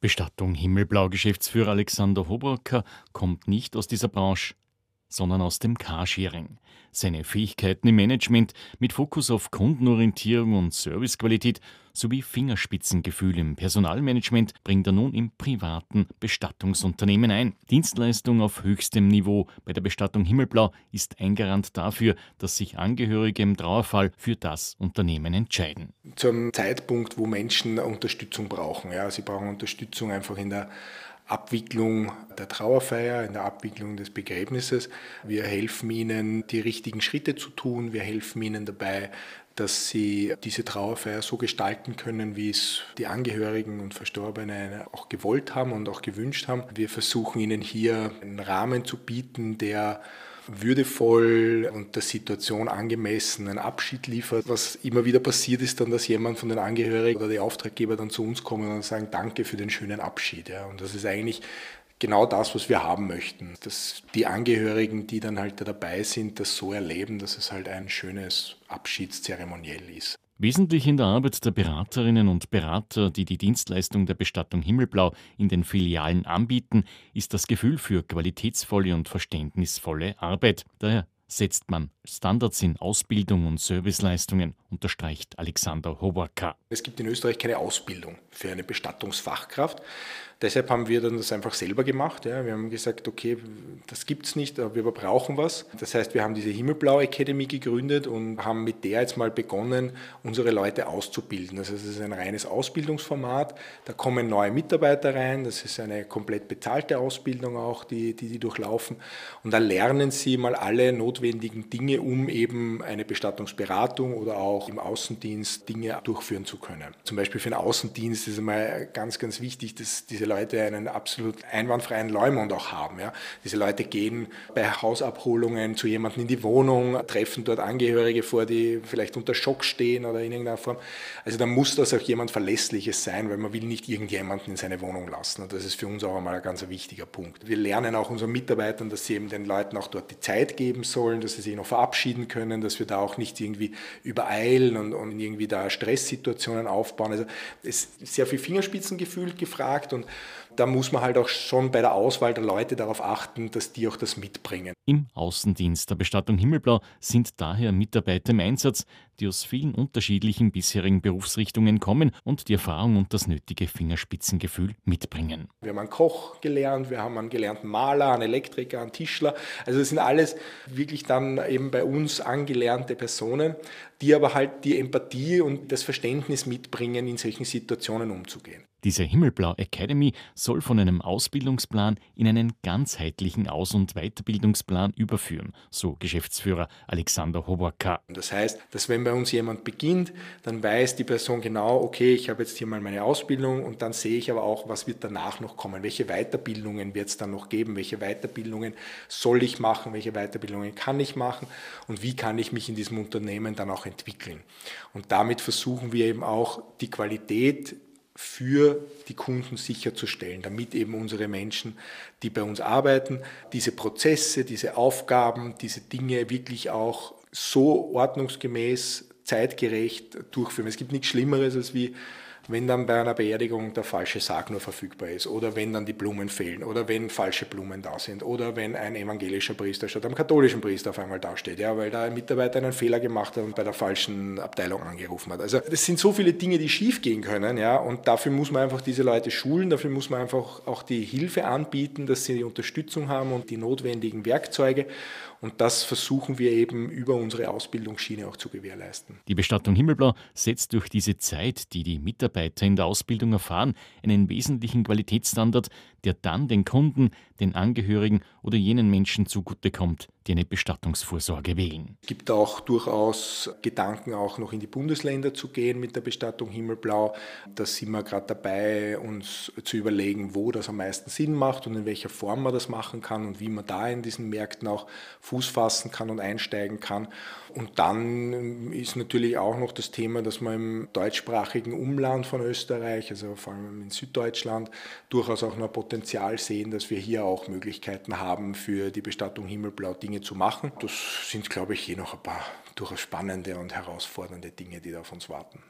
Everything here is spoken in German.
Bestattung Himmelblau Geschäftsführer Alexander Hobracker kommt nicht aus dieser Branche, sondern aus dem Carsharing. Seine Fähigkeiten im Management mit Fokus auf Kundenorientierung und Servicequalität sowie Fingerspitzengefühl im Personalmanagement bringt er nun im privaten Bestattungsunternehmen ein. Dienstleistung auf höchstem Niveau bei der Bestattung Himmelblau ist ein Garant dafür, dass sich Angehörige im Trauerfall für das Unternehmen entscheiden. Zum Zeitpunkt, wo Menschen Unterstützung brauchen. Ja, sie brauchen Unterstützung einfach in der Abwicklung der Trauerfeier, in der Abwicklung des Begräbnisses. Wir helfen ihnen, die richtigen Schritte zu tun. Wir helfen ihnen dabei, dass sie diese Trauerfeier so gestalten können, wie es die Angehörigen und Verstorbenen auch gewollt haben und auch gewünscht haben. Wir versuchen ihnen hier einen Rahmen zu bieten, der würdevoll und der Situation angemessen einen Abschied liefert. Was immer wieder passiert ist dann, dass jemand von den Angehörigen oder die Auftraggeber dann zu uns kommen und sagen, danke für den schönen Abschied. Ja. Und das ist eigentlich genau das, was wir haben möchten. Dass die Angehörigen, die dann halt da dabei sind, das so erleben, dass es halt ein schönes Abschiedszeremoniell ist. Wesentlich in der Arbeit der Beraterinnen und Berater, die die Dienstleistung der Bestattung Himmelblau in den Filialen anbieten, ist das Gefühl für qualitätsvolle und verständnisvolle Arbeit. Daher setzt man Standards in Ausbildung und Serviceleistungen, unterstreicht Alexander Hoborka. Es gibt in Österreich keine Ausbildung für eine Bestattungsfachkraft. Deshalb haben wir dann das einfach selber gemacht. Ja. Wir haben gesagt, okay, das gibt es nicht, aber wir brauchen was. Das heißt, wir haben diese Himmelblau Academy gegründet und haben mit der jetzt mal begonnen, unsere Leute auszubilden. Das heißt, es ist ein reines Ausbildungsformat. Da kommen neue Mitarbeiter rein. Das ist eine komplett bezahlte Ausbildung auch, die die, die durchlaufen. Und da lernen sie mal alle notwendigen Dinge, um eben eine Bestattungsberatung oder auch im Außendienst Dinge durchführen zu können. Zum Beispiel für den Außendienst ist einmal ganz, ganz wichtig, dass diese Leute einen absolut einwandfreien Leumund auch haben. Ja. Diese Leute gehen bei Hausabholungen zu jemandem in die Wohnung, treffen dort Angehörige vor, die vielleicht unter Schock stehen oder in irgendeiner Form. Also da muss das auch jemand Verlässliches sein, weil man will nicht irgendjemanden in seine Wohnung lassen. Und das ist für uns auch einmal ein ganz wichtiger Punkt. Wir lernen auch unseren Mitarbeitern, dass sie eben den Leuten auch dort die Zeit geben sollen, dass sie sich noch verabschieden können, dass wir da auch nicht irgendwie übereilen und, und irgendwie da Stresssituationen aufbauen. Also es ist sehr viel Fingerspitzengefühl gefragt und da muss man halt auch schon bei der Auswahl der Leute darauf achten, dass die auch das mitbringen. Im Außendienst der Bestattung Himmelblau sind daher Mitarbeiter im Einsatz, die aus vielen unterschiedlichen bisherigen Berufsrichtungen kommen und die Erfahrung und das nötige Fingerspitzengefühl mitbringen. Wir haben einen Koch gelernt, wir haben einen gelernten Maler, einen Elektriker, einen Tischler. Also das sind alles wirklich dann eben bei uns angelernte Personen, die aber halt die Empathie und das Verständnis mitbringen, in solchen Situationen umzugehen. Diese Himmelblau Academy soll von einem Ausbildungsplan in einen ganzheitlichen Aus- und Weiterbildungsplan überführen, so Geschäftsführer Alexander Hoborka. Das heißt, dass wenn bei uns jemand beginnt, dann weiß die Person genau, okay, ich habe jetzt hier mal meine Ausbildung und dann sehe ich aber auch, was wird danach noch kommen, welche Weiterbildungen wird es dann noch geben, welche Weiterbildungen soll ich machen, welche Weiterbildungen kann ich machen und wie kann ich mich in diesem Unternehmen dann auch entwickeln. Und damit versuchen wir eben auch die Qualität für die Kunden sicherzustellen, damit eben unsere Menschen, die bei uns arbeiten, diese Prozesse, diese Aufgaben, diese Dinge wirklich auch so ordnungsgemäß, zeitgerecht durchführen. Es gibt nichts Schlimmeres als wie wenn dann bei einer Beerdigung der falsche Sarg nur verfügbar ist oder wenn dann die Blumen fehlen oder wenn falsche Blumen da sind oder wenn ein evangelischer Priester statt einem katholischen Priester auf einmal dasteht, ja, weil da ein Mitarbeiter einen Fehler gemacht hat und bei der falschen Abteilung angerufen hat. Also das sind so viele Dinge, die schief gehen können, ja, und dafür muss man einfach diese Leute schulen, dafür muss man einfach auch die Hilfe anbieten, dass sie die Unterstützung haben und die notwendigen Werkzeuge und das versuchen wir eben über unsere Ausbildungsschiene auch zu gewährleisten. Die Bestattung Himmelblau setzt durch diese Zeit, die die Mitarbeiter in der Ausbildung erfahren, einen wesentlichen Qualitätsstandard, der dann den Kunden, den Angehörigen oder jenen Menschen zugutekommt, die eine Bestattungsvorsorge wählen. Es gibt auch durchaus Gedanken, auch noch in die Bundesländer zu gehen mit der Bestattung Himmelblau. Da sind wir gerade dabei, uns zu überlegen, wo das am meisten Sinn macht und in welcher Form man das machen kann und wie man da in diesen Märkten auch Fuß fassen kann und einsteigen kann. Und dann ist natürlich auch noch das Thema, dass man im deutschsprachigen Umland von Österreich, also vor allem in Süddeutschland, durchaus auch noch Potenzial sehen, dass wir hier auch Möglichkeiten haben, für die Bestattung Himmelblau Dinge zu machen. Das sind, glaube ich, hier noch ein paar durchaus spannende und herausfordernde Dinge, die da auf uns warten.